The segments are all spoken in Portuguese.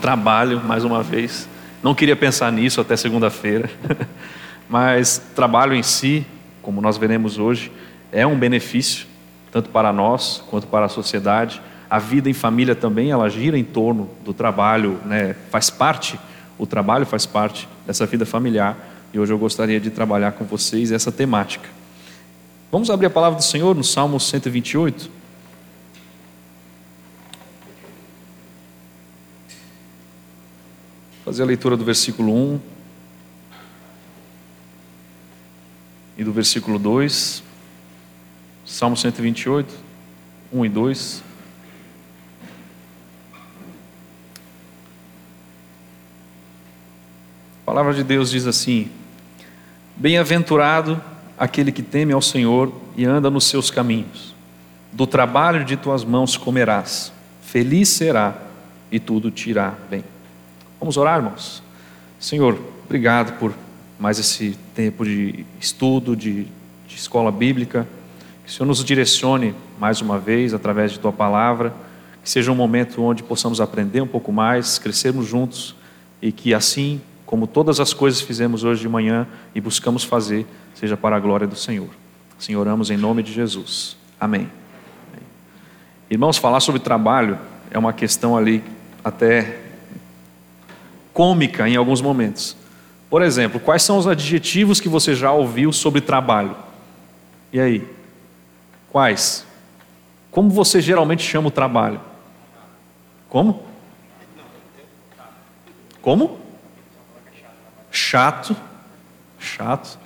trabalho, mais uma vez. Não queria pensar nisso até segunda-feira, mas trabalho em si, como nós veremos hoje, é um benefício, tanto para nós quanto para a sociedade. A vida em família também, ela gira em torno do trabalho, né? faz parte, o trabalho faz parte dessa vida familiar. E hoje eu gostaria de trabalhar com vocês essa temática. Vamos abrir a palavra do Senhor no Salmo 128. Fazer a leitura do versículo 1 e do versículo 2. Salmo 128, 1 e 2. A palavra de Deus diz assim: Bem-aventurado aquele que teme ao Senhor e anda nos seus caminhos. Do trabalho de tuas mãos comerás, feliz será e tudo te irá bem. Vamos orar, irmãos? Senhor, obrigado por mais esse tempo de estudo, de, de escola bíblica. Que o Senhor nos direcione mais uma vez através de Tua palavra. Que seja um momento onde possamos aprender um pouco mais, crescermos juntos e que assim, como todas as coisas fizemos hoje de manhã e buscamos fazer, seja para a glória do Senhor. Assim oramos em nome de Jesus. Amém. Irmãos, falar sobre trabalho é uma questão ali até cômica em alguns momentos. Por exemplo, quais são os adjetivos que você já ouviu sobre trabalho? E aí? Quais? Como você geralmente chama o trabalho? Como? Como? Chato. Chato.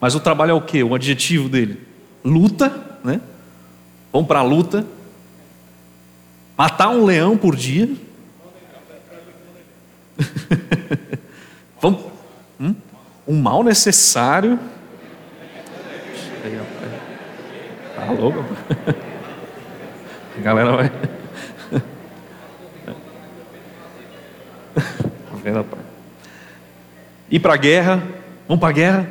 Mas o trabalho é o que? O adjetivo dele? Luta, né? Vamos para a luta. Matar um leão por dia. Vamos, hum? Um mal necessário. Tá louco? A galera vai. Ir para a guerra. Vamos para a guerra.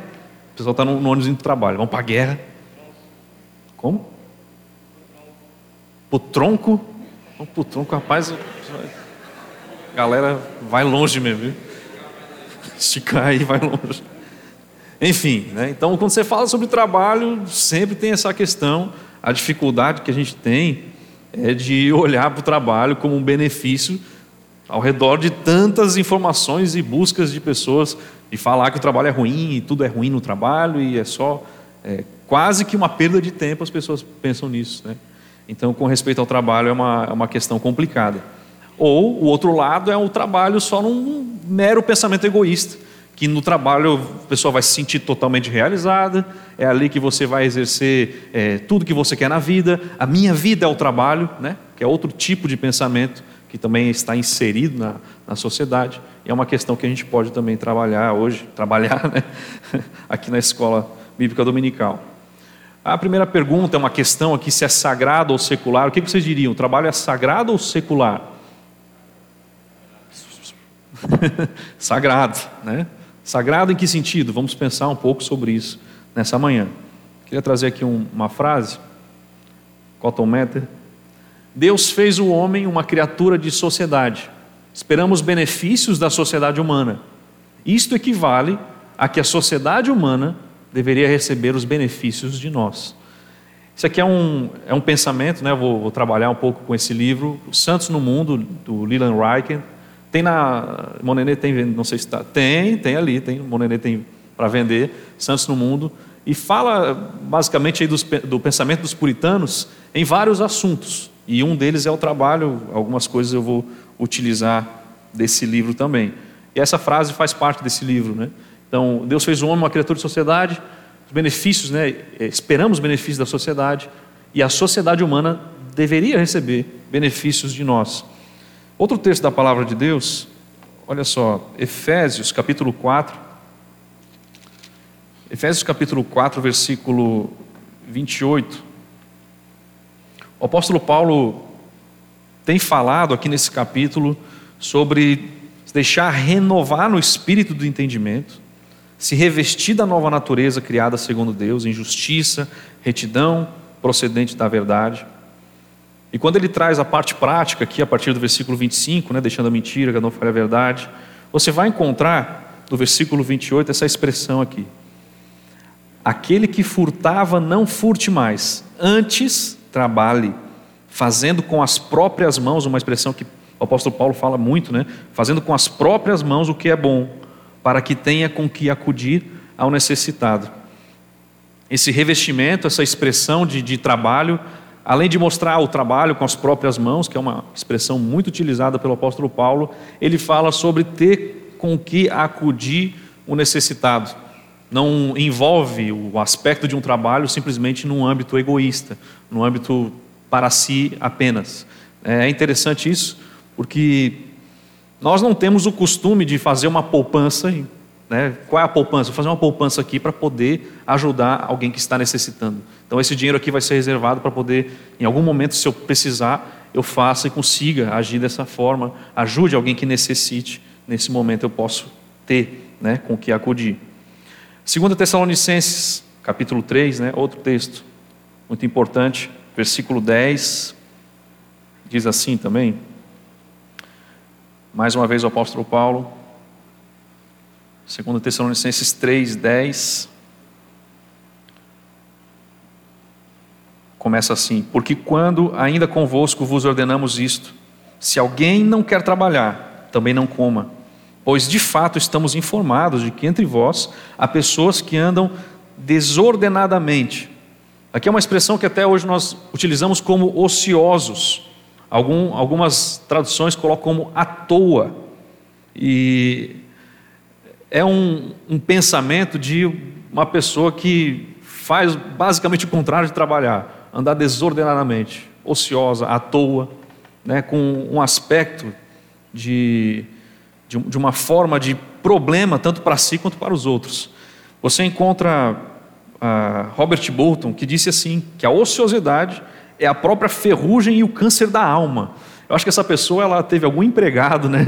O pessoal está no, no ônibus do trabalho. Vamos para a guerra. Como? Para o tronco. Vamos para o tronco, rapaz. A galera vai longe mesmo, viu? Esticar aí vai longe. Enfim, né? então quando você fala sobre trabalho, sempre tem essa questão, a dificuldade que a gente tem é de olhar para o trabalho como um benefício ao redor de tantas informações e buscas de pessoas de falar que o trabalho é ruim e tudo é ruim no trabalho e é só é, quase que uma perda de tempo as pessoas pensam nisso, né? Então, com respeito ao trabalho, é uma, é uma questão complicada. Ou o outro lado é o trabalho só num mero pensamento egoísta, que no trabalho a pessoa vai se sentir totalmente realizada, é ali que você vai exercer é, tudo que você quer na vida, a minha vida é o trabalho, né? que é outro tipo de pensamento que também está inserido na, na sociedade, e é uma questão que a gente pode também trabalhar hoje, trabalhar né? aqui na escola bíblica dominical. A primeira pergunta é uma questão aqui se é sagrado ou secular. O que vocês diriam? O trabalho é sagrado ou secular? Sagrado, né? Sagrado em que sentido? Vamos pensar um pouco sobre isso nessa manhã. Queria trazer aqui um, uma frase, Cotton Mather. Deus fez o homem uma criatura de sociedade. Esperamos benefícios da sociedade humana. Isto equivale a que a sociedade humana deveria receber os benefícios de nós. Isso aqui é um, é um pensamento, né? Vou, vou trabalhar um pouco com esse livro, Santos no Mundo, do Leland Reichen. Tem na. Monenê tem, não sei se está. Tem, tem ali, tem. Monenê tem para vender, Santos no Mundo. E fala basicamente aí dos, do pensamento dos puritanos em vários assuntos. E um deles é o trabalho, algumas coisas eu vou utilizar desse livro também. E essa frase faz parte desse livro, né? Então, Deus fez o homem uma criatura de sociedade, os benefícios, né? Esperamos benefícios da sociedade, e a sociedade humana deveria receber benefícios de nós. Outro texto da palavra de Deus, olha só, Efésios capítulo 4. Efésios capítulo 4, versículo 28. O apóstolo Paulo tem falado aqui nesse capítulo sobre deixar renovar no espírito do entendimento, se revestir da nova natureza criada segundo Deus, em justiça, retidão, procedente da verdade. E quando ele traz a parte prática, aqui a partir do versículo 25, né, deixando a mentira, que não fale a verdade, você vai encontrar no versículo 28 essa expressão aqui. Aquele que furtava, não furte mais, antes trabalhe, fazendo com as próprias mãos, uma expressão que o apóstolo Paulo fala muito, né? Fazendo com as próprias mãos o que é bom, para que tenha com que acudir ao necessitado. Esse revestimento, essa expressão de, de trabalho, além de mostrar o trabalho com as próprias mãos, que é uma expressão muito utilizada pelo apóstolo Paulo, ele fala sobre ter com que acudir o necessitado. Não envolve o aspecto de um trabalho simplesmente num âmbito egoísta, num âmbito para si apenas. É interessante isso, porque nós não temos o costume de fazer uma poupança. Né? Qual é a poupança? Vou fazer uma poupança aqui para poder ajudar alguém que está necessitando. Então, esse dinheiro aqui vai ser reservado para poder, em algum momento, se eu precisar, eu faça e consiga agir dessa forma, ajude alguém que necessite. Nesse momento, eu posso ter né, com que acudir. 2 Tessalonicenses, capítulo 3, né, outro texto muito importante, versículo 10, diz assim também. Mais uma vez o apóstolo Paulo, 2 Tessalonicenses 3, 10. Começa assim: Porque quando ainda convosco vos ordenamos isto, se alguém não quer trabalhar, também não coma, pois de fato estamos informados de que entre vós há pessoas que andam desordenadamente. Aqui é uma expressão que até hoje nós utilizamos como ociosos. Algum, algumas traduções colocam como à toa. E é um, um pensamento de uma pessoa que faz basicamente o contrário de trabalhar, andar desordenadamente, ociosa, à toa, né, com um aspecto de, de, de uma forma de problema tanto para si quanto para os outros. Você encontra uh, Robert Bolton que disse assim que a ociosidade é a própria ferrugem e o câncer da alma. Eu acho que essa pessoa ela teve algum empregado, né,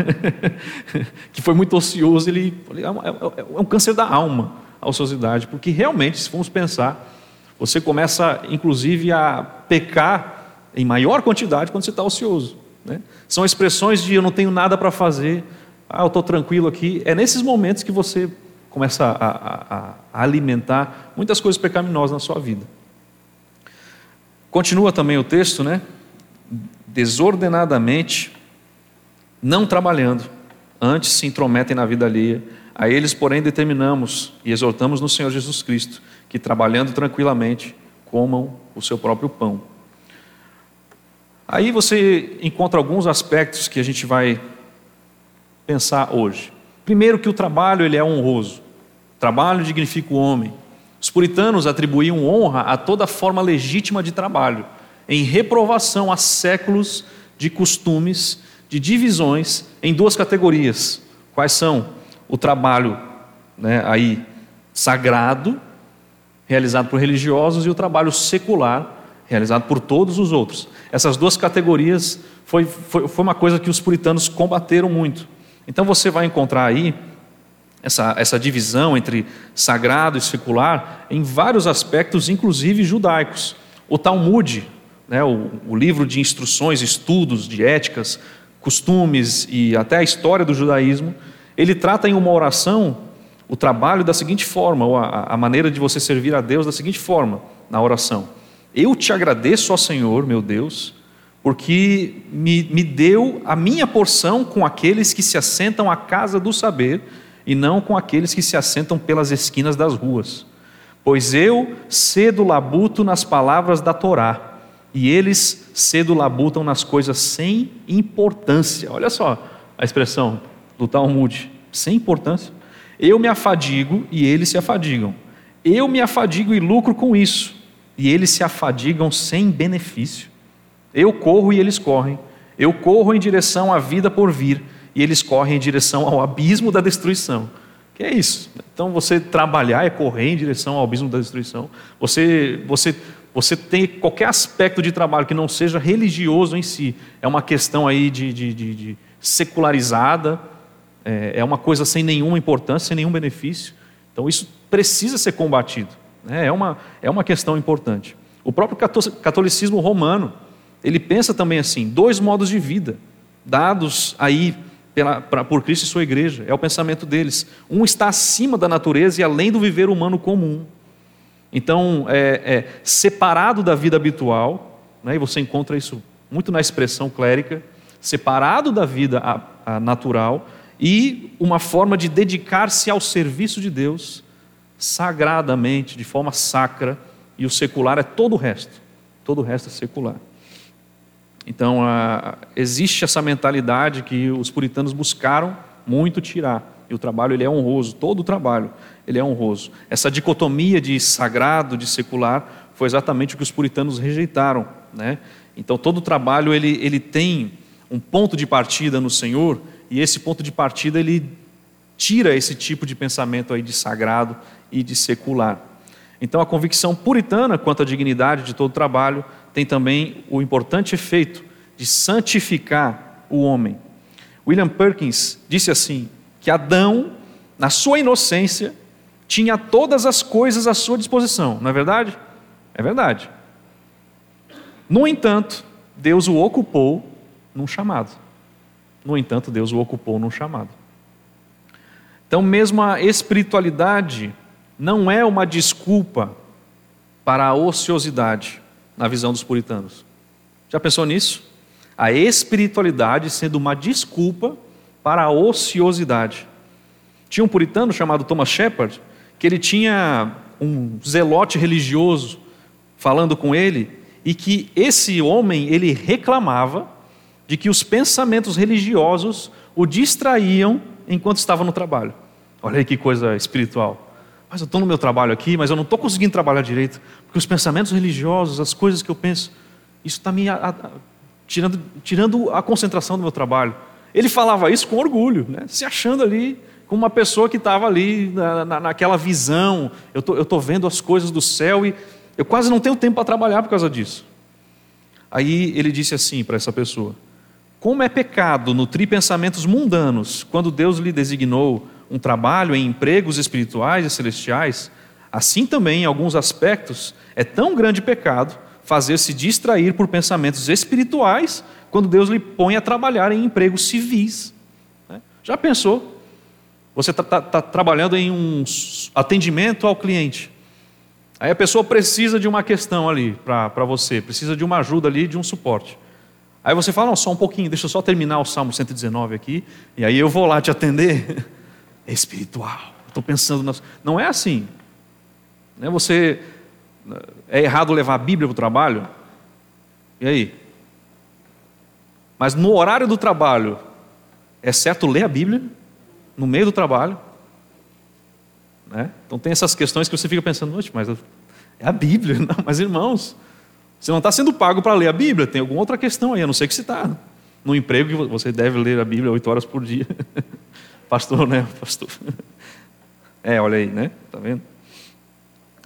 que foi muito ocioso. Ele é, é, é um câncer da alma, a ociosidade, porque realmente, se formos pensar, você começa, inclusive, a pecar em maior quantidade quando você está ocioso. Né? São expressões de eu não tenho nada para fazer, ah, eu estou tranquilo aqui. É nesses momentos que você começa a, a, a alimentar muitas coisas pecaminosas na sua vida. Continua também o texto, né? Desordenadamente, não trabalhando, antes se intrometem na vida alheia. A eles, porém, determinamos e exortamos no Senhor Jesus Cristo que, trabalhando tranquilamente, comam o seu próprio pão. Aí você encontra alguns aspectos que a gente vai pensar hoje. Primeiro, que o trabalho ele é honroso. O trabalho dignifica o homem. Os puritanos atribuíam honra a toda forma legítima de trabalho, em reprovação a séculos de costumes, de divisões em duas categorias. Quais são? O trabalho né, aí sagrado, realizado por religiosos, e o trabalho secular, realizado por todos os outros. Essas duas categorias foi, foi, foi uma coisa que os puritanos combateram muito. Então você vai encontrar aí essa, essa divisão entre sagrado e secular em vários aspectos, inclusive judaicos. O Talmud, né, o, o livro de instruções, estudos de éticas, costumes e até a história do judaísmo, ele trata em uma oração o trabalho da seguinte forma, ou a, a maneira de você servir a Deus da seguinte forma, na oração: Eu te agradeço, ó Senhor, meu Deus, porque me, me deu a minha porção com aqueles que se assentam à casa do saber e não com aqueles que se assentam pelas esquinas das ruas. Pois eu cedo labuto nas palavras da Torá, e eles cedo labutam nas coisas sem importância. Olha só a expressão do Talmud, sem importância. Eu me afadigo e eles se afadigam. Eu me afadigo e lucro com isso, e eles se afadigam sem benefício. Eu corro e eles correm. Eu corro em direção à vida por vir, e eles correm em direção ao abismo da destruição. Que é isso? Então você trabalhar é correr em direção ao abismo da destruição. Você, você, você tem qualquer aspecto de trabalho que não seja religioso em si, é uma questão aí de, de, de, de secularizada, é, é, uma coisa sem nenhuma importância, sem nenhum benefício. Então isso precisa ser combatido. Né? É, uma, é uma questão importante. O próprio catolicismo romano ele pensa também assim: dois modos de vida dados aí pela, pra, por Cristo e sua igreja. É o pensamento deles. Um está acima da natureza e além do viver humano comum. Então, é, é separado da vida habitual, né, e você encontra isso muito na expressão clérica, separado da vida a, a natural e uma forma de dedicar-se ao serviço de Deus sagradamente, de forma sacra, e o secular é todo o resto. Todo o resto é secular. Então, a, existe essa mentalidade que os puritanos buscaram muito tirar. E o trabalho ele é honroso, todo o trabalho ele é honroso. Essa dicotomia de sagrado, de secular, foi exatamente o que os puritanos rejeitaram. Né? Então, todo trabalho ele, ele tem um ponto de partida no Senhor, e esse ponto de partida ele tira esse tipo de pensamento aí de sagrado e de secular. Então, a convicção puritana quanto à dignidade de todo trabalho tem também o importante efeito de santificar o homem. William Perkins disse assim: que Adão, na sua inocência, tinha todas as coisas à sua disposição, não é verdade? É verdade. No entanto, Deus o ocupou num chamado. No entanto, Deus o ocupou num chamado. Então, mesmo a espiritualidade não é uma desculpa para a ociosidade, na visão dos puritanos. Já pensou nisso? A espiritualidade sendo uma desculpa para a ociosidade. Tinha um puritano chamado Thomas Shepard, que ele tinha um zelote religioso falando com ele, e que esse homem, ele reclamava de que os pensamentos religiosos o distraíam enquanto estava no trabalho. Olha aí que coisa espiritual. Mas eu estou no meu trabalho aqui, mas eu não estou conseguindo trabalhar direito, porque os pensamentos religiosos, as coisas que eu penso, isso está me a, a, tirando, tirando a concentração do meu trabalho. Ele falava isso com orgulho, né? se achando ali como uma pessoa que estava ali na, na, naquela visão. Eu tô, estou vendo as coisas do céu e eu quase não tenho tempo para trabalhar por causa disso. Aí ele disse assim para essa pessoa: Como é pecado nutrir pensamentos mundanos quando Deus lhe designou um trabalho em empregos espirituais e celestiais, assim também, em alguns aspectos, é tão grande pecado fazer-se distrair por pensamentos espirituais quando Deus lhe põe a trabalhar em empregos civis. Né? Já pensou? Você está tá, tá trabalhando em um atendimento ao cliente. Aí a pessoa precisa de uma questão ali para você, precisa de uma ajuda ali, de um suporte. Aí você fala, não, só um pouquinho, deixa eu só terminar o Salmo 119 aqui, e aí eu vou lá te atender. É espiritual. Estou pensando nas. Não é assim. Né? Você é errado levar a Bíblia para o trabalho? E aí? Mas no horário do trabalho, é certo ler a Bíblia no meio do trabalho? Né? Então tem essas questões que você fica pensando, mas é a Bíblia, não, mas irmãos, você não está sendo pago para ler a Bíblia, tem alguma outra questão aí, a não ser que você está no emprego que você deve ler a Bíblia oito horas por dia. Pastor, né? Pastor. É, olha aí, né? Tá vendo?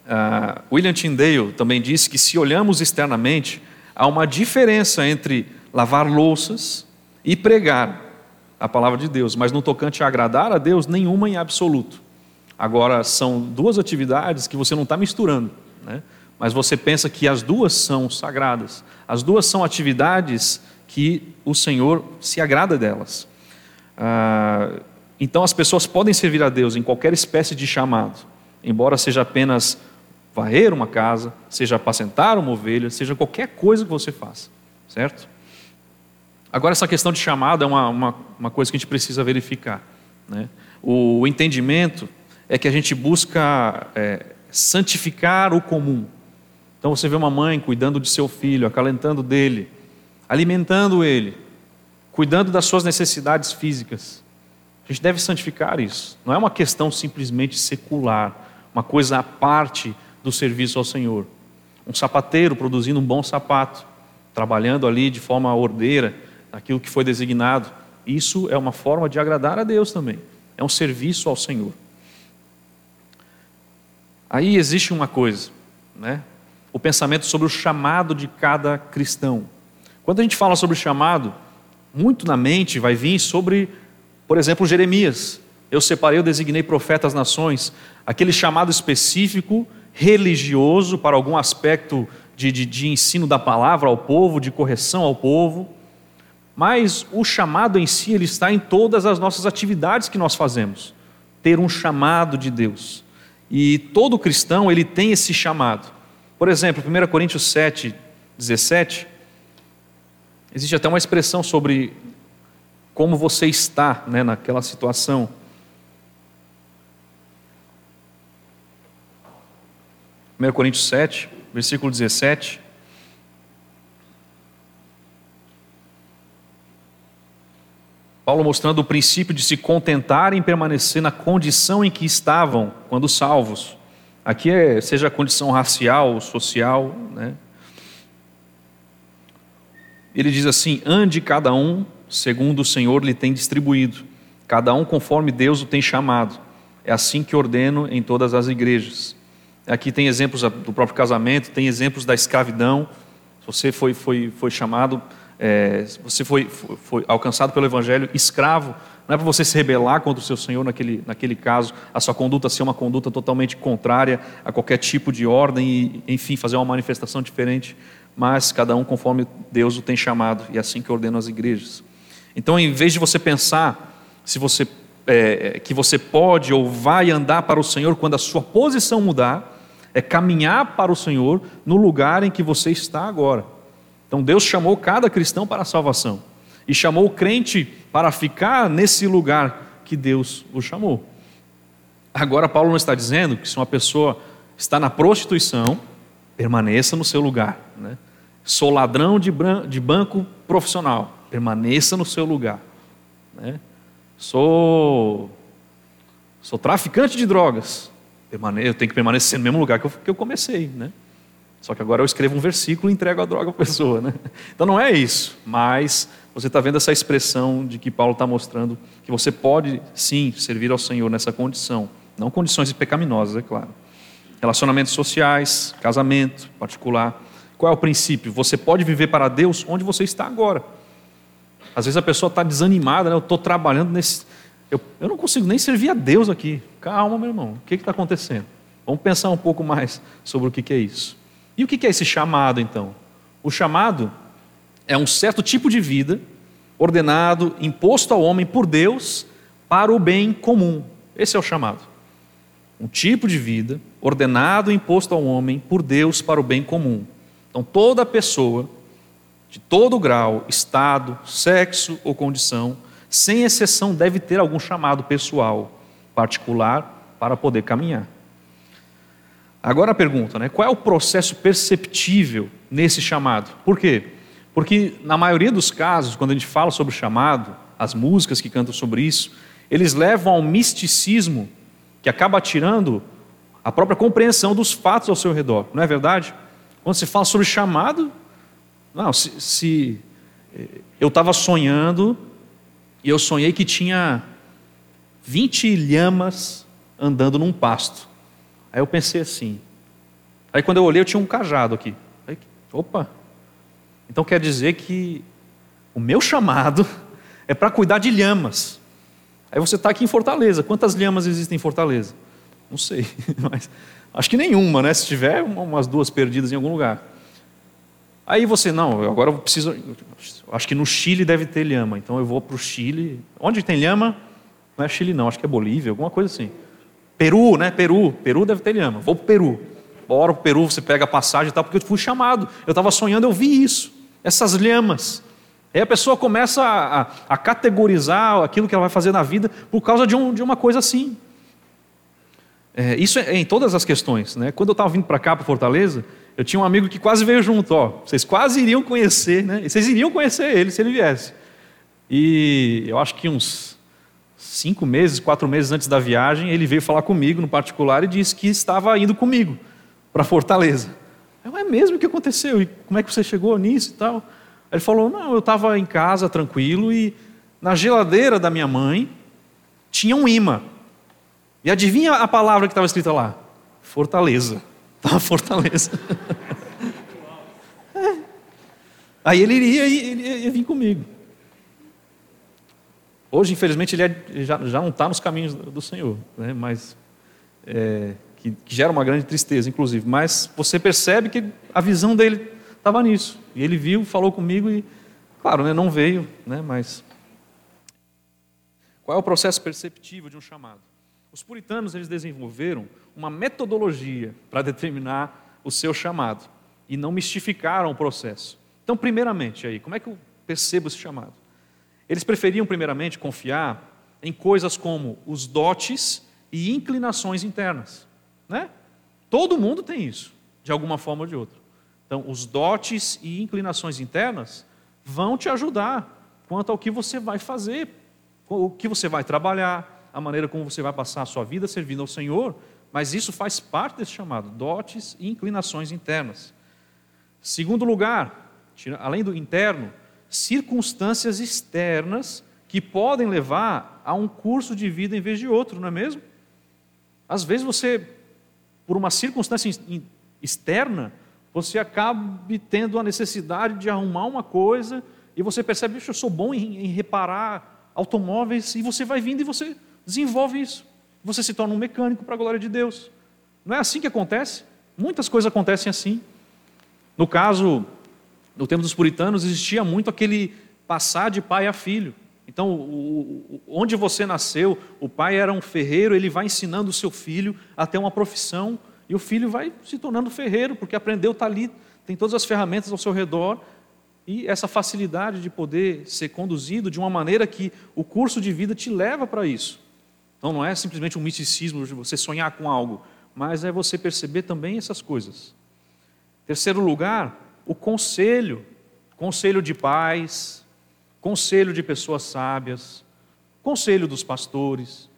Uh, William Tyndale também disse que se olhamos externamente, há uma diferença entre lavar louças e pregar a palavra de Deus, mas no tocante a agradar a Deus, nenhuma em absoluto. Agora, são duas atividades que você não está misturando, né? mas você pensa que as duas são sagradas, as duas são atividades que o Senhor se agrada delas. Uh, então as pessoas podem servir a Deus em qualquer espécie de chamado, embora seja apenas varrer uma casa, seja apacentar uma ovelha, seja qualquer coisa que você faça, certo? Agora, essa questão de chamado é uma, uma, uma coisa que a gente precisa verificar. Né? O, o, entendimento é que a gente busca é, santificar o comum. Então, você vê uma mãe cuidando de seu filho, acalentando dele, alimentando ele, cuidando das suas necessidades físicas. A gente deve santificar isso. Não é uma questão simplesmente secular, uma coisa à parte do serviço ao Senhor. Um sapateiro produzindo um bom sapato, trabalhando ali de forma ordeira, aquilo que foi designado. Isso é uma forma de agradar a Deus também. É um serviço ao Senhor. Aí existe uma coisa, né? O pensamento sobre o chamado de cada cristão. Quando a gente fala sobre chamado, muito na mente vai vir sobre por exemplo, Jeremias. Eu separei, eu designei profetas nações, aquele chamado específico religioso para algum aspecto de, de, de ensino da palavra ao povo, de correção ao povo, mas o chamado em si, ele está em todas as nossas atividades que nós fazemos. Ter um chamado de Deus. E todo cristão, ele tem esse chamado. Por exemplo, 1 Coríntios 7, 17, existe até uma expressão sobre como você está né, naquela situação. 1 Coríntios 7, versículo 17. Paulo mostrando o princípio de se contentar em permanecer na condição em que estavam quando salvos. Aqui é, seja a condição racial, social, né? Ele diz assim: ande cada um segundo o Senhor lhe tem distribuído, cada um conforme Deus o tem chamado. É assim que ordeno em todas as igrejas. Aqui tem exemplos do próprio casamento, tem exemplos da escravidão. Se você foi, foi, foi chamado, é, você foi, foi, foi, alcançado pelo Evangelho escravo, não é para você se rebelar contra o seu Senhor naquele, naquele caso, a sua conduta ser uma conduta totalmente contrária a qualquer tipo de ordem e, enfim, fazer uma manifestação diferente, mas cada um conforme Deus o tem chamado, e é assim que ordena as igrejas. Então, em vez de você pensar se você, é, que você pode ou vai andar para o Senhor quando a sua posição mudar, é caminhar para o Senhor no lugar em que você está agora. Então Deus chamou cada cristão para a salvação e chamou o crente para ficar nesse lugar que Deus o chamou. Agora, Paulo não está dizendo que se uma pessoa está na prostituição, permaneça no seu lugar. Né? Sou ladrão de, de banco profissional, permaneça no seu lugar. Né? Sou, sou traficante de drogas, eu tenho que permanecer no mesmo lugar que eu, que eu comecei, né? Só que agora eu escrevo um versículo e entrego a droga à pessoa, né? Então não é isso, mas você está vendo essa expressão de que Paulo está mostrando que você pode sim servir ao Senhor nessa condição, não condições pecaminosas, é claro. Relacionamentos sociais, casamento particular. Qual é o princípio? Você pode viver para Deus onde você está agora. Às vezes a pessoa está desanimada, né? eu estou trabalhando nesse, eu, eu não consigo nem servir a Deus aqui. Calma, meu irmão, o que está acontecendo? Vamos pensar um pouco mais sobre o que, que é isso. E o que, é esse chamado, então? O chamado é um certo tipo de vida ordenado, imposto ao homem por Deus para o bem comum. Esse é o chamado. Um tipo de vida ordenado e imposto ao homem por Deus para o bem comum. Então, toda pessoa, de todo grau, estado, sexo ou condição, sem exceção, deve ter algum chamado pessoal, particular, para poder caminhar. Agora a pergunta, né? Qual é o processo perceptível nesse chamado? Por quê? Porque na maioria dos casos, quando a gente fala sobre o chamado, as músicas que cantam sobre isso, eles levam ao misticismo que acaba tirando a própria compreensão dos fatos ao seu redor, não é verdade? Quando se fala sobre chamado, não, se, se eh, eu estava sonhando e eu sonhei que tinha 20 lhamas andando num pasto. Aí eu pensei assim. Aí quando eu olhei, eu tinha um cajado aqui. Aí, opa! Então quer dizer que o meu chamado é para cuidar de lhamas. Aí você está aqui em Fortaleza. Quantas lhamas existem em Fortaleza? Não sei, mas acho que nenhuma, né? Se tiver, umas duas perdidas em algum lugar. Aí você, não, agora eu preciso. Acho que no Chile deve ter lhama, então eu vou para o Chile. Onde tem lhama? Não é Chile, não, acho que é Bolívia, alguma coisa assim. Peru, né? Peru. Peru deve ter lhama. Vou para o Peru. Bora para o Peru, você pega a passagem e tal, porque eu fui chamado. Eu estava sonhando, eu vi isso. Essas lhamas. Aí a pessoa começa a, a, a, categorizar aquilo que ela vai fazer na vida por causa de, um, de uma coisa assim. É, isso é em todas as questões. Né? Quando eu estava vindo para cá, para Fortaleza, eu tinha um amigo que quase veio junto, ó. Vocês quase iriam conhecer, né? Vocês iriam conhecer ele se ele viesse. E eu acho que uns cinco meses, quatro meses antes da viagem, ele veio falar comigo no particular e disse que estava indo comigo para Fortaleza. Eu, é mesmo o que aconteceu? E como é que você chegou nisso e tal? Ele falou: não, eu estava em casa tranquilo e na geladeira da minha mãe tinha um imã. E adivinha a palavra que estava escrita lá? Fortaleza. Estava Fortaleza. é. Aí ele iria e ele ia vir comigo. Hoje, infelizmente, ele, é, ele já, já, não está nos caminhos do Senhor, né? mas é, que, que gera uma grande tristeza, inclusive. Mas você percebe que a visão dele estava nisso. E ele viu, falou comigo e, claro, né, não veio, né, mas. Qual é o processo perceptivo de um chamado? Os puritanos eles desenvolveram uma metodologia para determinar o seu chamado e não mistificaram o processo. Então, primeiramente, aí, como é que eu percebo esse chamado? Eles preferiam, primeiramente, confiar em coisas como os dotes e inclinações internas. Né? Todo mundo tem isso, de alguma forma ou de outra. Então, os dotes e inclinações internas vão te ajudar quanto ao que você vai fazer, o que você vai trabalhar, a maneira como você vai passar a sua vida servindo ao Senhor, mas isso faz parte desse chamado, dotes e inclinações internas. Segundo lugar, além do interno, circunstâncias externas que podem levar a um curso de vida em vez de outro, não é mesmo? Às vezes você, por uma circunstância externa, você acabe tendo a necessidade de arrumar uma coisa e você percebe, eu sou bom em, em reparar automóveis e você vai vindo e você desenvolve isso. Você se torna um mecânico para a glória de Deus. Não é assim que acontece? Muitas coisas acontecem assim. No caso, no tempo dos puritanos, existia muito aquele passar de pai a filho. Então, o, o, onde você nasceu, o pai era um ferreiro, ele vai ensinando o seu filho a ter uma profissão, e o filho vai se tornando ferreiro, porque aprendeu, está ali, tem todas as ferramentas ao seu redor, e essa facilidade de poder ser conduzido de uma maneira que o curso de vida te leva para isso. Então, não é simplesmente um misticismo de você sonhar com algo, mas é você perceber também essas coisas. Terceiro lugar, o conselho, conselho de pais, conselho de pessoas sábias, conselho dos pastores.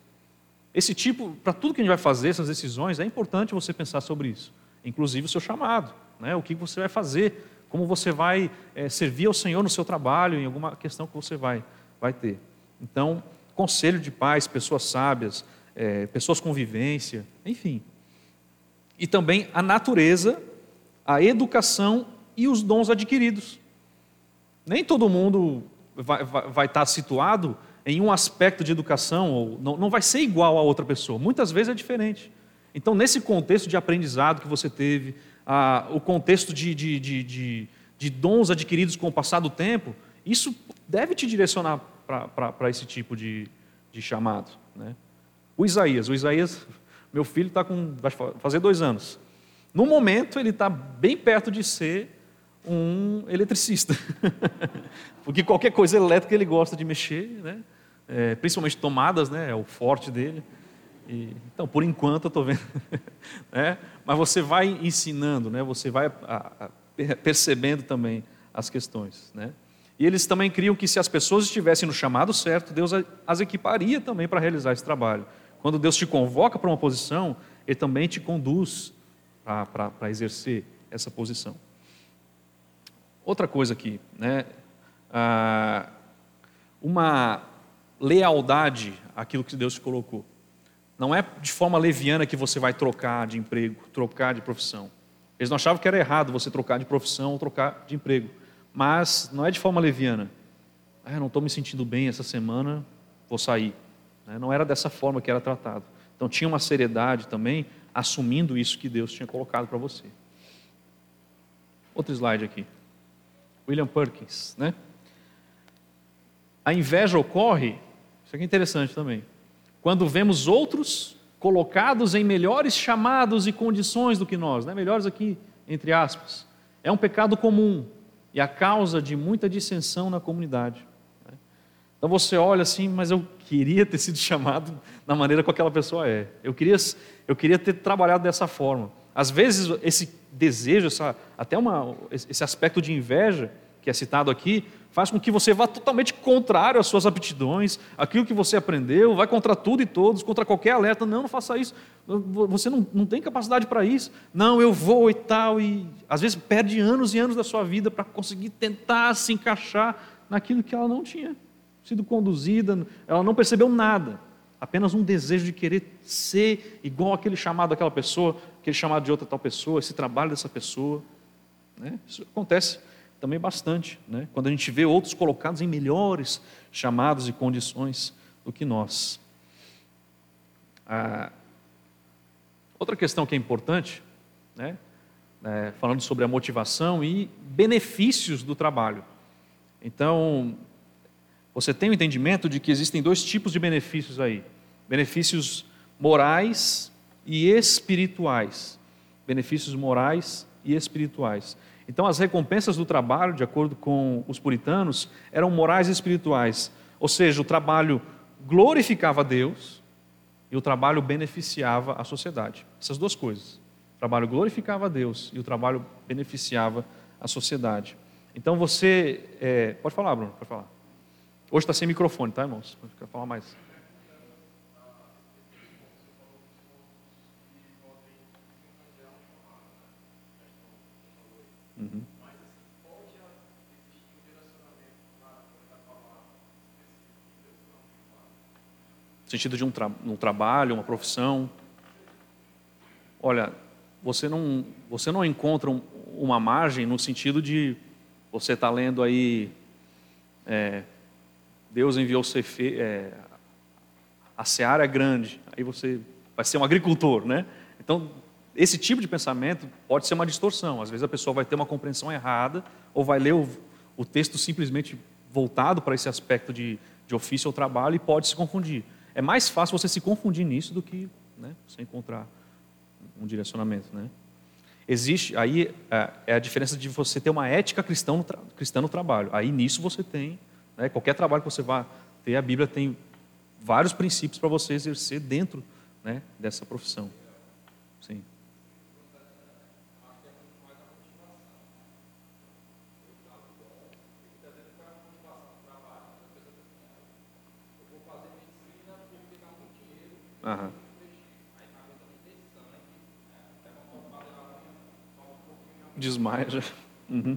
Esse tipo, para tudo que a gente vai fazer, essas decisões, é importante você pensar sobre isso. Inclusive o seu chamado, né? o que você vai fazer, como você vai é, servir ao Senhor no seu trabalho, em alguma questão que você vai, vai ter. Então, conselho de pais, pessoas sábias, é, pessoas com vivência, enfim. E também a natureza, a educação e os dons adquiridos. Nem todo mundo vai, vai, vai estar situado em um aspecto de educação, ou não, não vai ser igual a outra pessoa, muitas vezes é diferente. Então, nesse contexto de aprendizado que você teve, o contexto de, de, de, de, de dons adquiridos com o passar do tempo, isso deve te direcionar para esse tipo de, de chamado. Né? O Isaías, o Isaías, meu filho está com, vai fazer dois anos. No momento, ele está bem perto de ser um eletricista. Porque qualquer coisa elétrica ele gosta de mexer, né? É, principalmente tomadas, né? é o forte dele. E, então, por enquanto, eu estou vendo. né? Mas você vai ensinando, né? você vai a, a, percebendo também as questões. Né? E eles também criam que se as pessoas estivessem no chamado certo, Deus as equiparia também para realizar esse trabalho. Quando Deus te convoca para uma posição, Ele também te conduz para exercer essa posição. Outra coisa aqui, né? Ah, uma lealdade àquilo que Deus te colocou. Não é de forma leviana que você vai trocar de emprego, trocar de profissão. Eles não achavam que era errado você trocar de profissão ou trocar de emprego. Mas não é de forma leviana. Ah, não estou me sentindo bem essa semana, vou sair. Né? Não era dessa forma que era tratado. Então tinha uma seriedade também, assumindo isso que Deus tinha colocado para você. Outro slide aqui. William Perkins, né? A inveja ocorre, isso aqui é interessante também, quando vemos outros colocados em melhores chamados e condições do que nós, né? melhores aqui, entre aspas. É um pecado comum e a causa de muita dissensão na comunidade. Né? Então você olha assim, mas eu queria ter sido chamado da maneira que aquela pessoa é. Eu queria, eu queria ter trabalhado dessa forma. Às vezes esse desejo, essa, até uma, esse aspecto de inveja que é citado aqui, faz com que você vá totalmente contrário às suas aptidões, aquilo que você aprendeu, vai contra tudo e todos, contra qualquer alerta. Não, não faça isso. Você não, não tem capacidade para isso. Não, eu vou e tal. E às vezes perde anos e anos da sua vida para conseguir tentar se encaixar naquilo que ela não tinha sido conduzida, ela não percebeu nada apenas um desejo de querer ser igual aquele chamado daquela pessoa, aquele chamado de outra tal pessoa, esse trabalho dessa pessoa. Né? Isso acontece também bastante, né? quando a gente vê outros colocados em melhores chamados e condições do que nós. Ah, Outra questão que é importante, né, é, falando sobre a motivação e benefícios do trabalho. Então, você tem o entendimento de que existem dois tipos de benefícios aí: benefícios morais e espirituais. Benefícios morais e espirituais. Então, as recompensas do trabalho, de acordo com os puritanos, eram morais e espirituais. Ou seja, o trabalho glorificava Deus e o trabalho beneficiava a sociedade. Essas duas coisas. O trabalho glorificava a Deus e o trabalho beneficiava a sociedade. Então você. É... pode falar, Bruno, pode falar. Hoje está sem microfone, tá, irmãos? Pode falar mais. Uhum. No sentido de um, tra um trabalho, uma profissão. Olha, você não, você não encontra um, uma margem no sentido de você estar tá lendo aí. É, Deus enviou Cefe, é, a seara é grande, aí você vai ser um agricultor, né? Então, esse tipo de pensamento pode ser uma distorção. Às vezes a pessoa vai ter uma compreensão errada ou vai ler o, o texto simplesmente voltado para esse aspecto de, de ofício ou trabalho e pode se confundir. É mais fácil você se confundir nisso do que né, você encontrar um direcionamento. Né? Existe, aí é, é a diferença de você ter uma ética cristã no, tra, cristã no trabalho. Aí nisso você tem, né, qualquer trabalho que você vá ter, a Bíblia tem vários princípios para você exercer dentro né, dessa profissão. Sim. Aham. Desmaia já. Uhum.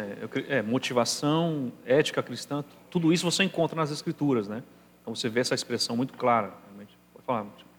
É, é, motivação, ética cristã, tudo isso você encontra nas escrituras, né? Então você vê essa expressão muito clara. Realmente. Pode falar. Aham.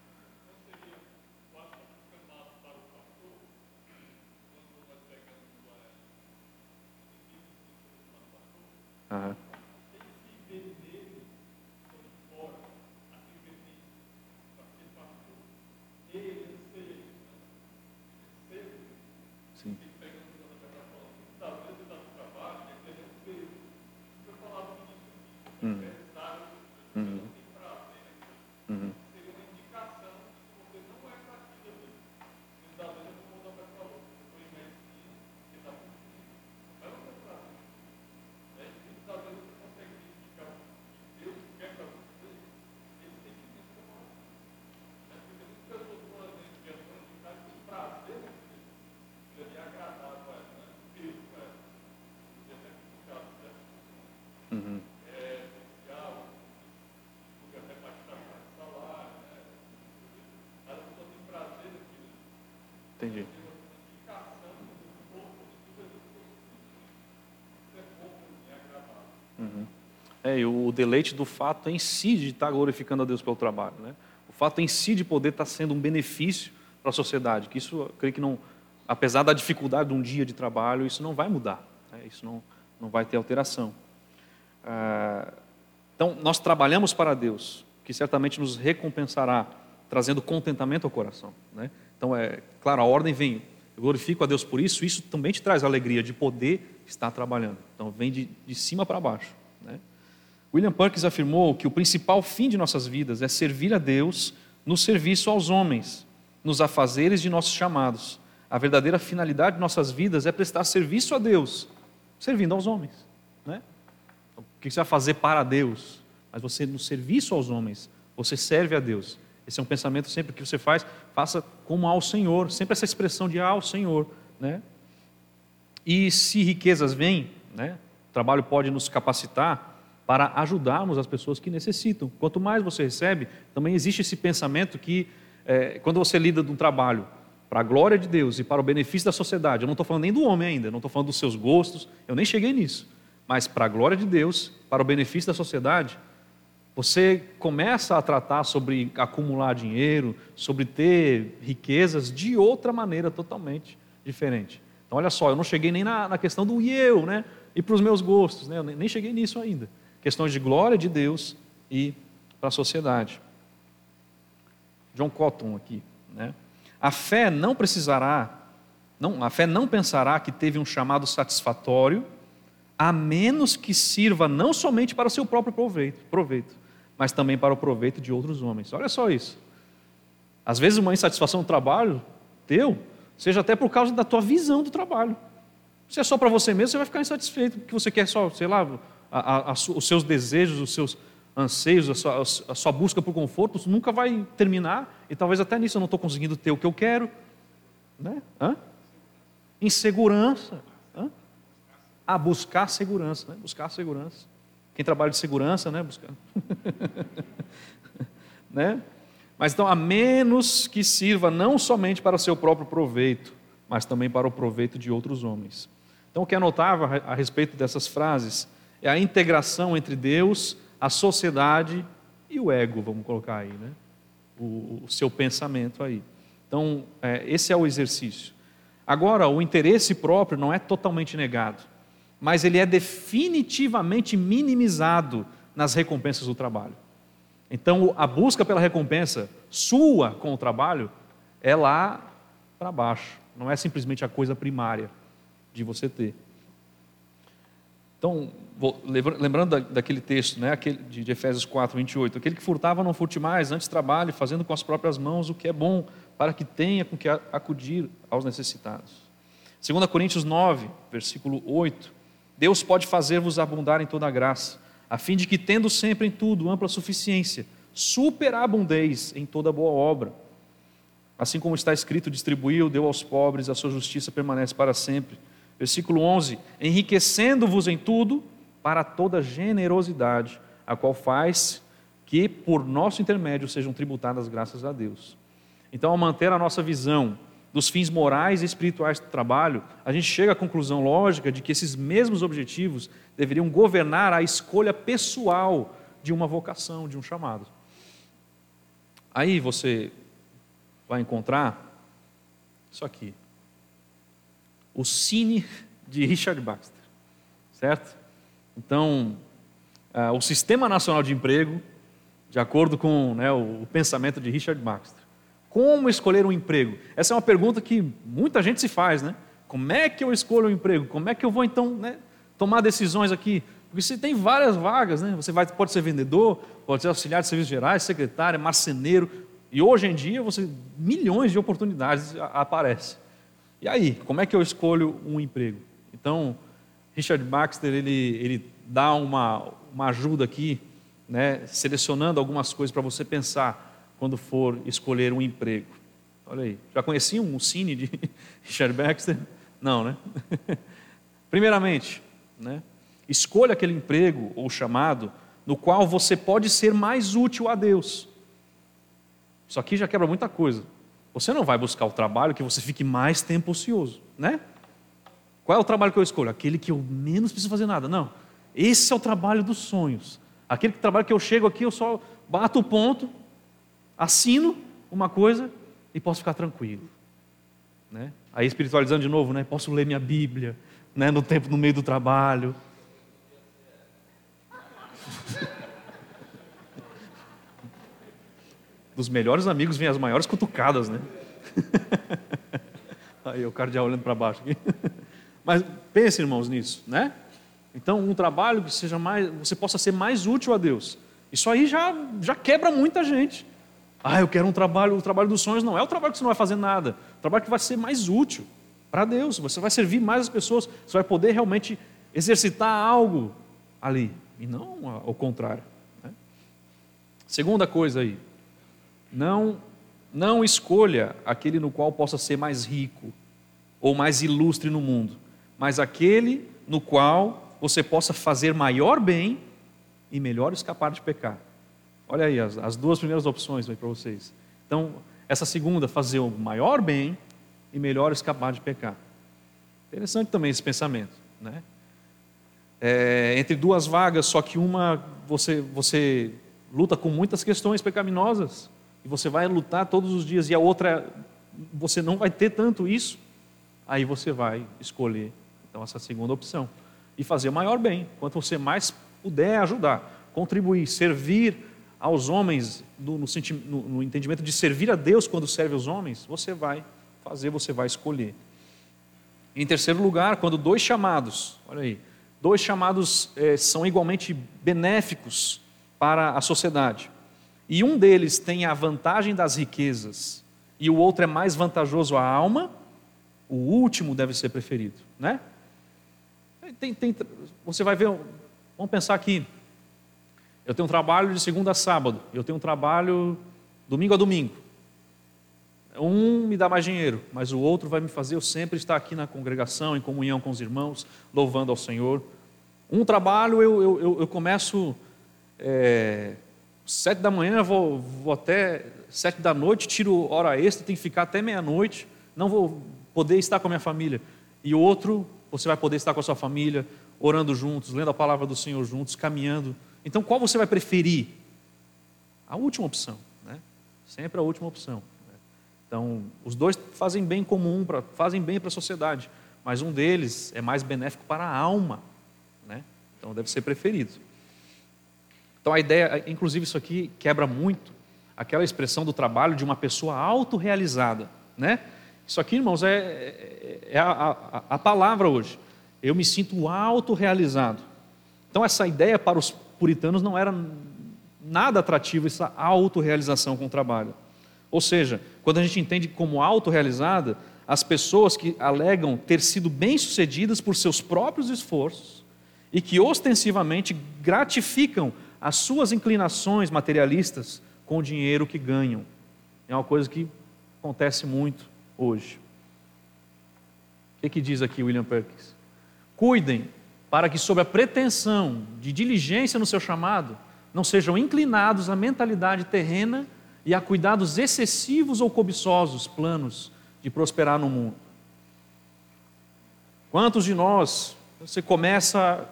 Entendi. Uhum. É, e o deleite do fato em si de estar glorificando a Deus pelo trabalho, né? O fato em si de poder estar sendo um benefício para a sociedade, que isso, eu creio que não, apesar da dificuldade de um dia de trabalho, isso não vai mudar, né? isso não, não vai ter alteração. Ah, então, nós trabalhamos para Deus, que certamente nos recompensará, trazendo contentamento ao coração, né? Então, é claro, a ordem vem, eu glorifico a Deus por isso, isso também te traz alegria de poder estar trabalhando. Então, vem de, de cima para baixo. Né? William Perkins afirmou que o principal fim de nossas vidas é servir a Deus no serviço aos homens, nos afazeres de nossos chamados. A verdadeira finalidade de nossas vidas é prestar serviço a Deus, servindo aos homens. Né? Então, o que você vai fazer para Deus? Mas você, no serviço aos homens, você serve a Deus. Esse é um pensamento sempre que você faz, faça como ao Senhor, sempre essa expressão de ao Senhor, né? E se riquezas vêm, né? O trabalho pode nos capacitar para ajudarmos as pessoas que necessitam. Quanto mais você recebe, também existe esse pensamento que, é, quando você lida de um trabalho para a glória de Deus e para o benefício da sociedade, eu não estou falando nem do homem ainda, não estou falando dos seus gostos, eu nem cheguei nisso, mas para a glória de Deus, para o benefício da sociedade, você começa a tratar sobre acumular dinheiro, sobre ter riquezas de outra maneira totalmente diferente. Então, olha só, eu não cheguei nem na, na questão do eu, né? E para os meus gostos, né? Eu nem cheguei nisso ainda. Questões de glória de Deus e para a sociedade. John Cotton aqui, né? A fé não precisará, não, a fé não pensará que teve um chamado satisfatório, a menos que sirva não somente para o seu próprio proveito, proveito, mas também para o proveito de outros homens. Olha só isso. Às vezes uma insatisfação no trabalho teu Seja até por causa da tua visão do trabalho. Se é só para você mesmo, você vai ficar insatisfeito, porque você quer só, sei lá, a, a, a, os seus desejos, os seus anseios, a sua, a sua busca por conforto, nunca vai terminar, e talvez até nisso eu não estou conseguindo ter o que eu quero. Né? Hã? Insegurança. Hã? Ah, buscar segurança, né? buscar segurança. Quem trabalha de segurança, né? Buscar. né? Mas então, a menos que sirva não somente para o seu próprio proveito, mas também para o proveito de outros homens. Então, o que anotava a respeito dessas frases é a integração entre Deus, a sociedade e o ego, vamos colocar aí, né? o, o seu pensamento aí. Então, é, esse é o exercício. Agora, o interesse próprio não é totalmente negado, mas ele é definitivamente minimizado nas recompensas do trabalho. Então, a busca pela recompensa sua com o trabalho é lá para baixo, não é simplesmente a coisa primária de você ter. Então, lembrando daquele texto, né, de Efésios 4, 28, aquele que furtava não furte mais, antes trabalhe, fazendo com as próprias mãos o que é bom, para que tenha com que acudir aos necessitados. 2 Coríntios 9, versículo 8, Deus pode fazer-vos abundar em toda a graça, a fim de que, tendo sempre em tudo ampla suficiência, superabundez em toda boa obra. Assim como está escrito, distribuiu, deu aos pobres, a sua justiça permanece para sempre. Versículo 11: Enriquecendo-vos em tudo, para toda generosidade, a qual faz que, por nosso intermédio, sejam tributadas graças a Deus. Então, ao manter a nossa visão dos fins morais e espirituais do trabalho, a gente chega à conclusão lógica de que esses mesmos objetivos deveriam governar a escolha pessoal de uma vocação, de um chamado. Aí você vai encontrar isso aqui. O Cine de Richard Baxter, certo? Então, uh, o Sistema Nacional de Emprego, de acordo com né, o pensamento de Richard Baxter, como escolher um emprego? Essa é uma pergunta que muita gente se faz, né? Como é que eu escolho um emprego? Como é que eu vou então né, tomar decisões aqui? Porque você tem várias vagas, né? Você vai, pode ser vendedor, pode ser auxiliar de serviços gerais, secretário, marceneiro. E hoje em dia você milhões de oportunidades aparecem. E aí, como é que eu escolho um emprego? Então, Richard Baxter ele, ele dá uma, uma ajuda aqui, né, selecionando algumas coisas para você pensar quando for escolher um emprego. Olha aí, já conheciam um cine de Richard Baxter? Não, né? Primeiramente, né, escolha aquele emprego ou chamado no qual você pode ser mais útil a Deus. Isso aqui já quebra muita coisa. Você não vai buscar o trabalho que você fique mais tempo ocioso, né? Qual é o trabalho que eu escolho? Aquele que eu menos preciso fazer nada. Não. Esse é o trabalho dos sonhos. Aquele trabalho que eu chego aqui, eu só bato o ponto, assino uma coisa e posso ficar tranquilo. Né? Aí espiritualizando de novo, né? posso ler minha Bíblia né? no tempo, no meio do trabalho. Dos melhores amigos vêm as maiores cutucadas, né? Aí o cardeal olhando para baixo aqui. Mas pense, irmãos, nisso, né? Então, um trabalho que seja mais, você possa ser mais útil a Deus. Isso aí já, já quebra muita gente. Ah, eu quero um trabalho, o trabalho dos sonhos não é o trabalho que você não vai fazer nada, o trabalho que vai ser mais útil para Deus, você vai servir mais as pessoas, você vai poder realmente exercitar algo ali, e não ao contrário. Né? Segunda coisa aí, não, não escolha aquele no qual possa ser mais rico ou mais ilustre no mundo, mas aquele no qual você possa fazer maior bem e melhor escapar de pecar. Olha aí as, as duas primeiras opções para vocês. Então, essa segunda, fazer o maior bem e melhor escapar de pecar. Interessante também esse pensamento, né? É, entre duas vagas, só que uma você, você luta com muitas questões pecaminosas e você vai lutar todos os dias e a outra você não vai ter tanto isso, aí você vai escolher então essa segunda opção e fazer o maior bem. Quanto você mais puder ajudar, contribuir, servir aos homens no, no, no, no entendimento de servir a Deus quando serve aos homens, você vai fazer, você vai escolher. Em terceiro lugar, quando dois chamados, olha aí, dois chamados é, são igualmente benéficos para a sociedade, e um deles tem a vantagem das riquezas e o outro é mais vantajoso à alma, o último deve ser preferido, né? Tem, tem, você vai ver, vamos pensar aqui, eu tenho um trabalho de segunda a sábado, eu tenho um trabalho domingo a domingo. Um me dá mais dinheiro, mas o outro vai me fazer eu sempre estar aqui na congregação, em comunhão com os irmãos, louvando ao Senhor. Um trabalho eu, eu, eu, começo é, sete da manhã, vou, vou até sete da noite, tiro hora extra, tenho que ficar até meia-noite, não vou poder estar com a minha família. E outro, você vai poder estar com a sua família, orando juntos, lendo a palavra do Senhor juntos, caminhando. Então, qual você vai preferir? A última opção, né? Sempre a última opção. Né? Então, os dois fazem bem comum, pra, fazem bem para a sociedade, mas um deles é mais benéfico para a alma, né? Então, deve ser preferido. Então, a ideia, inclusive, isso aqui quebra muito aquela expressão do trabalho de uma pessoa autorrealizada, né? Isso aqui, irmãos, é, é, é a, a, a, palavra hoje. Eu me sinto autorrealizado. Então, essa ideia para os puritanos não era nada atrativa, essa autorrealização com o trabalho. Ou seja, quando a gente entende como autorrealizada, as pessoas que alegam ter sido bem-sucedidas por seus próprios esforços e que ostensivamente gratificam as suas inclinações materialistas com o dinheiro que ganham. É uma coisa que acontece muito hoje. O que, que diz aqui William Perkins? Cuidem para que, sob a pretensão de diligência no seu chamado, não sejam inclinados à mentalidade terrena e a cuidados excessivos ou cobiçosos planos de prosperar no mundo. Quantos de nós, você começa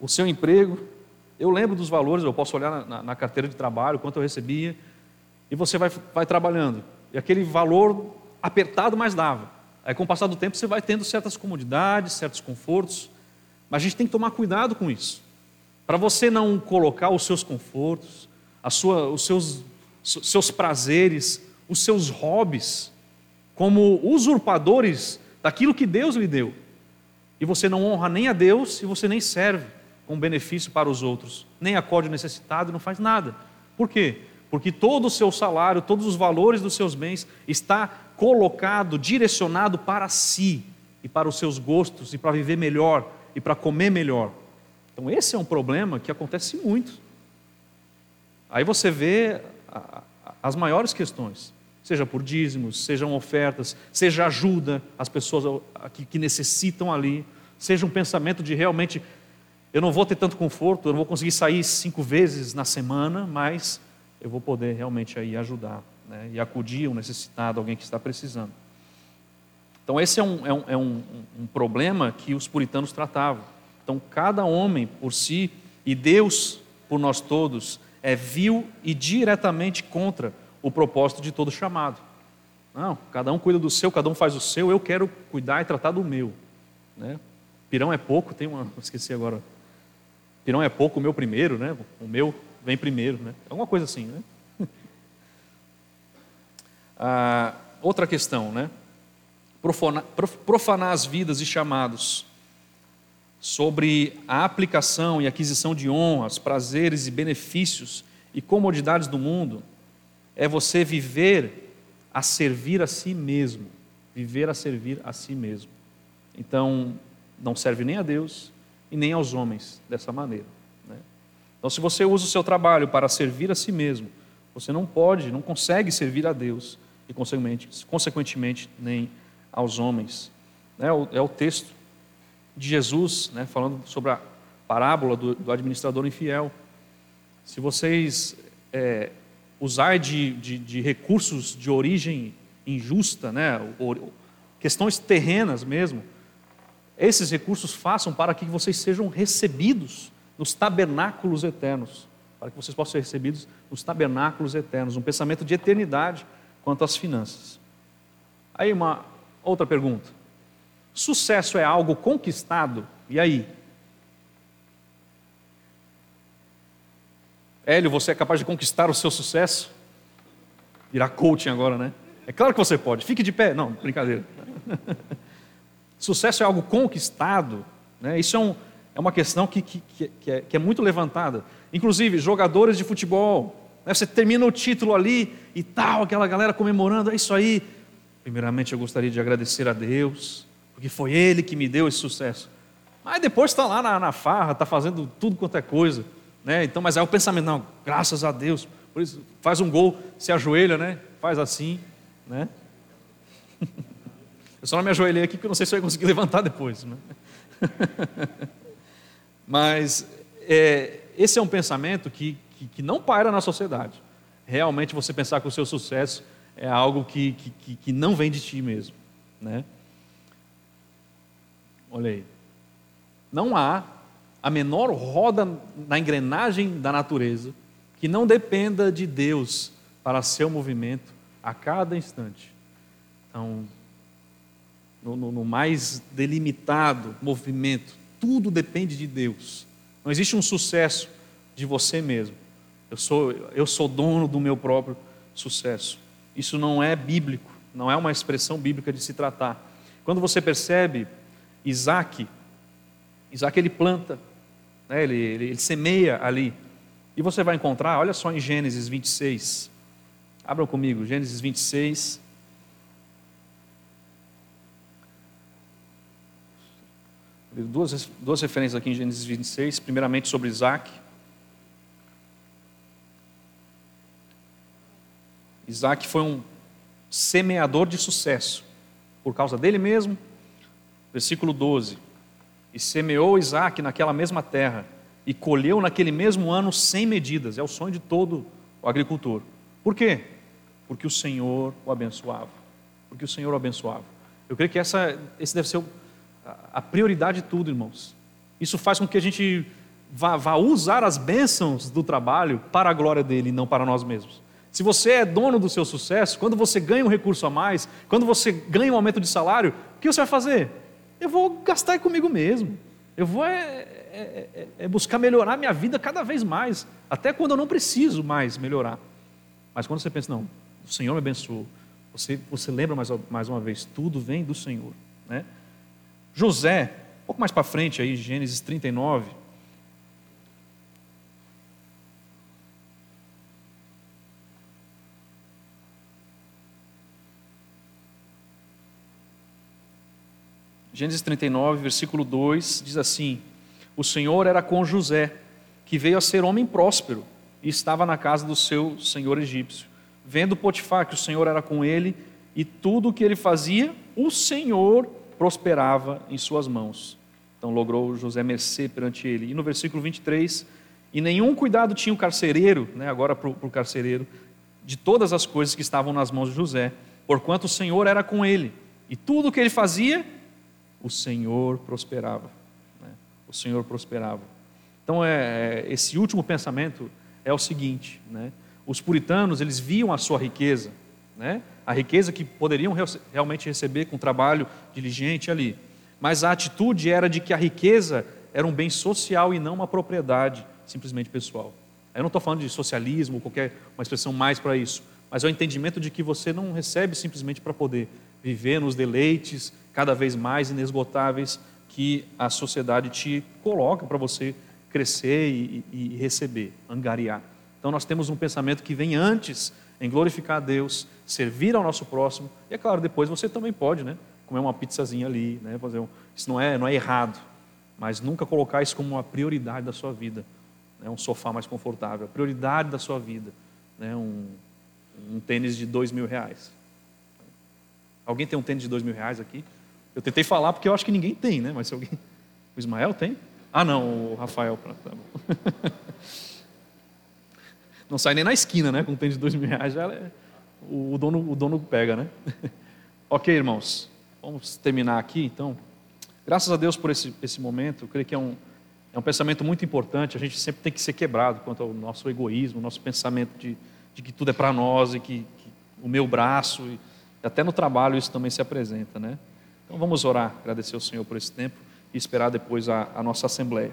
o seu emprego, eu lembro dos valores, eu posso olhar na, na, carteira de trabalho, quanto eu recebia, e você vai, vai trabalhando. E aquele valor apertado, mas dava. Aí, com o passar do tempo, você vai tendo certas comodidades, certos confortos, mas a gente tem que tomar cuidado com isso. Para você não colocar os seus confortos, a sua, os seus, seus prazeres, os seus hobbies, como usurpadores daquilo que Deus lhe deu. E você não honra nem a Deus e você nem serve com benefício para os outros, nem acorde necessitado, não faz nada. Por quê? Porque todo o seu salário, todos os valores dos seus bens está colocado, direcionado para si e para os seus gostos e para viver melhor e para comer melhor. Então esse é um problema que acontece muito. Aí você vê as maiores questões, seja por dízimos, sejam ofertas, seja ajuda às pessoas que necessitam ali, seja um pensamento de realmente eu não vou ter tanto conforto, eu não vou conseguir sair cinco vezes na semana, mas eu vou poder realmente aí ajudar né, e acudir um necessitado, alguém que está precisando. Então, esse é um, é, um, é um, um problema que os puritanos tratavam. Então, cada homem por si e Deus por nós todos é vil e diretamente contra o propósito de todo chamado. Não, cada um cuida do seu, cada um faz o seu, eu quero cuidar e tratar do meu. Né? Pirão é pouco, tem uma, esqueci agora Pirão é pouco, o meu primeiro, né? O meu vem primeiro, né? Alguma coisa assim, né? ah, outra questão, né? Profanar, profanar as vidas e chamados sobre a aplicação e aquisição de honras, prazeres e benefícios e comodidades do mundo é você viver a servir a si mesmo, viver a servir a si mesmo. Então, não serve nem a Deus e nem aos homens dessa maneira. Né? Então, se você usa o seu trabalho para servir a si mesmo, você não pode, não consegue servir a Deus e, consequentemente, consequentemente nem aos homens. É o, é o texto de Jesus, né, falando sobre a, parábola do, do administrador infiel. Se vocês é, usar de, de, de, recursos de origem injusta, né, questões terrenas mesmo, esses recursos façam para que vocês sejam recebidos nos tabernáculos eternos, para que vocês possam ser recebidos nos tabernáculos eternos, um pensamento de eternidade quanto às finanças. Aí uma outra pergunta: sucesso é algo conquistado? E aí? Hélio, você é capaz de conquistar o seu sucesso? Virar coaching agora, né? É claro que você pode. Fique de pé. Não, brincadeira. sucesso é algo conquistado. Né? Isso é, um, é uma questão que, que, que, é, que, é, muito levantada. Inclusive, jogadores de futebol. Né? Você termina o título ali e tal, aquela galera comemorando. É isso aí. Primeiramente, eu gostaria de agradecer a Deus, porque foi Ele que me deu esse sucesso. Mas depois está lá na, na farra, está fazendo tudo quanto é coisa. Né? Então, mas é o pensamento, não, graças a Deus. Por isso, faz um gol, se ajoelha, né? Faz assim, né? Eu só não me ajoelhei aqui porque eu não sei se eu ia conseguir levantar depois. Né? Mas é, esse é um pensamento que, que, que, não paira na sociedade. Realmente você pensar que o seu sucesso é algo que, que, que não vem de ti mesmo. Né? Olha aí. Não há a menor roda na engrenagem da natureza que não dependa de Deus para seu movimento a cada instante. Então, no, no, no, mais delimitado movimento, tudo depende de Deus. Não existe um sucesso de você mesmo. Eu sou, eu sou dono do meu próprio sucesso. Isso não é bíblico, não é uma expressão bíblica de se tratar. Quando você percebe Isaac, Isaac ele planta né? ele, ele, ele semeia ali. E você vai encontrar, olha só em Gênesis 26. Abram comigo, Gênesis 26. Duas, duas referências aqui em Gênesis 26. Primeiramente sobre Isaac. Isaac foi um semeador de sucesso, por causa dele mesmo. Versículo 12. E semeou Isaac naquela mesma terra, e colheu naquele mesmo ano sem medidas. É o sonho de todo o agricultor. Por quê? Porque o Senhor o abençoava. Porque o Senhor o abençoava. Eu creio que essa, esse deve ser a prioridade de tudo, irmãos. Isso faz com que a gente vá, vá usar as bênçãos do trabalho para a glória dele não para nós mesmos. Se você é dono do seu sucesso, quando você ganha um recurso a mais, quando você ganha um aumento de salário, o que você vai fazer? eu vou gastar comigo mesmo. Eu vou é, é, é, é buscar melhorar minha vida cada vez mais, até quando eu não preciso mais melhorar. Mas quando você pensa, não, o Senhor me abençoou, você, você lembra mais, mais uma vez, tudo vem do Senhor. Né? José, um pouco mais para frente aí, Gênesis 39, Gênesis 39, versículo 2 diz assim: O Senhor era com José, que veio a ser homem próspero e estava na casa do seu senhor egípcio. Vendo Potifar que o Senhor era com ele e tudo o que ele fazia, o Senhor prosperava em suas mãos. Então logrou José mercê perante ele. E no versículo 23, e nenhum cuidado tinha o carcereiro, né, agora para o carcereiro, de todas as coisas que estavam nas mãos de José, porquanto o Senhor era com ele. E tudo o que ele fazia, o Senhor prosperava. Né? O Senhor prosperava. Então, é, é, esse último pensamento é o seguinte: né? os puritanos eles viam a sua riqueza, né? a riqueza que poderiam realmente receber com trabalho diligente ali, mas a atitude era de que a riqueza era um bem social e não uma propriedade simplesmente pessoal. Eu não estou falando de socialismo ou qualquer uma expressão mais para isso, mas é o entendimento de que você não recebe simplesmente para poder viver nos deleites cada vez mais inesgotáveis que a sociedade te coloca para você crescer e, e, receber, angariar. Então nós temos um pensamento que vem antes em glorificar a Deus, servir ao nosso próximo, e é claro, depois você também pode, né? Comer uma pizzazinha ali, né? Fazer um... Isso não é, não é errado, mas nunca colocar isso como uma prioridade da sua vida. Né? Um sofá mais confortável, a prioridade da sua vida, né? um, um tênis de dois mil reais. Alguém tem um tênis de dois mil reais aqui? Eu tentei falar porque eu acho que ninguém tem, né? Mas se alguém. O Ismael tem? Ah, não, o Rafael. Tá bom. Não sai nem na esquina, né? Com um tênis de dois mil reais, já é, o, dono, o dono pega, né? ok, irmãos. Vamos terminar aqui, então. Graças a Deus por esse, esse momento. Eu creio que é um, é um pensamento muito importante. A gente sempre tem que ser quebrado quanto ao nosso egoísmo, nosso pensamento de, de que tudo é para nós e que, que, o meu braço, e até no trabalho isso também se apresenta, né? Então vamos orar, agradecer ao Senhor por esse tempo e esperar depois a, a nossa assembleia.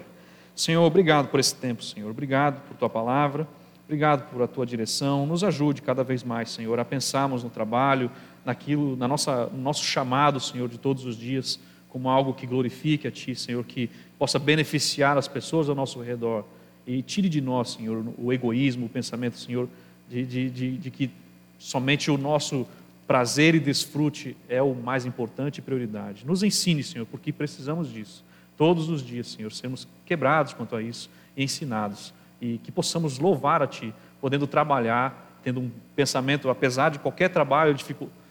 Senhor, obrigado por esse tempo, Senhor. Obrigado por tua palavra. Obrigado por a tua direção. Nos ajude cada vez mais, Senhor, a pensarmos no trabalho, naquilo, na nossa, no nosso chamado, Senhor, de todos os dias, como algo que glorifique a Ti, Senhor, que possa beneficiar as pessoas ao nosso redor. E tire de nós, Senhor, o egoísmo, o pensamento, Senhor, de, de, de, de que somente o nosso prazer e desfrute é o mais importante e prioridade. Nos ensine, Senhor, porque precisamos disso. Todos os dias, Senhor, sermos quebrados quanto a isso e ensinados e que possamos louvar a Ti, podendo trabalhar, tendo um pensamento, apesar de qualquer trabalho,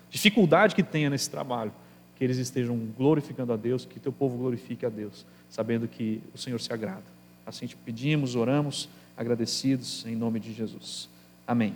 dificuldade que tenha nesse trabalho, que eles estejam glorificando a Deus, que Teu povo glorifique a Deus, sabendo que o Senhor se agrada. Assim te pedimos, oramos, agradecidos, em nome de Jesus. Amém.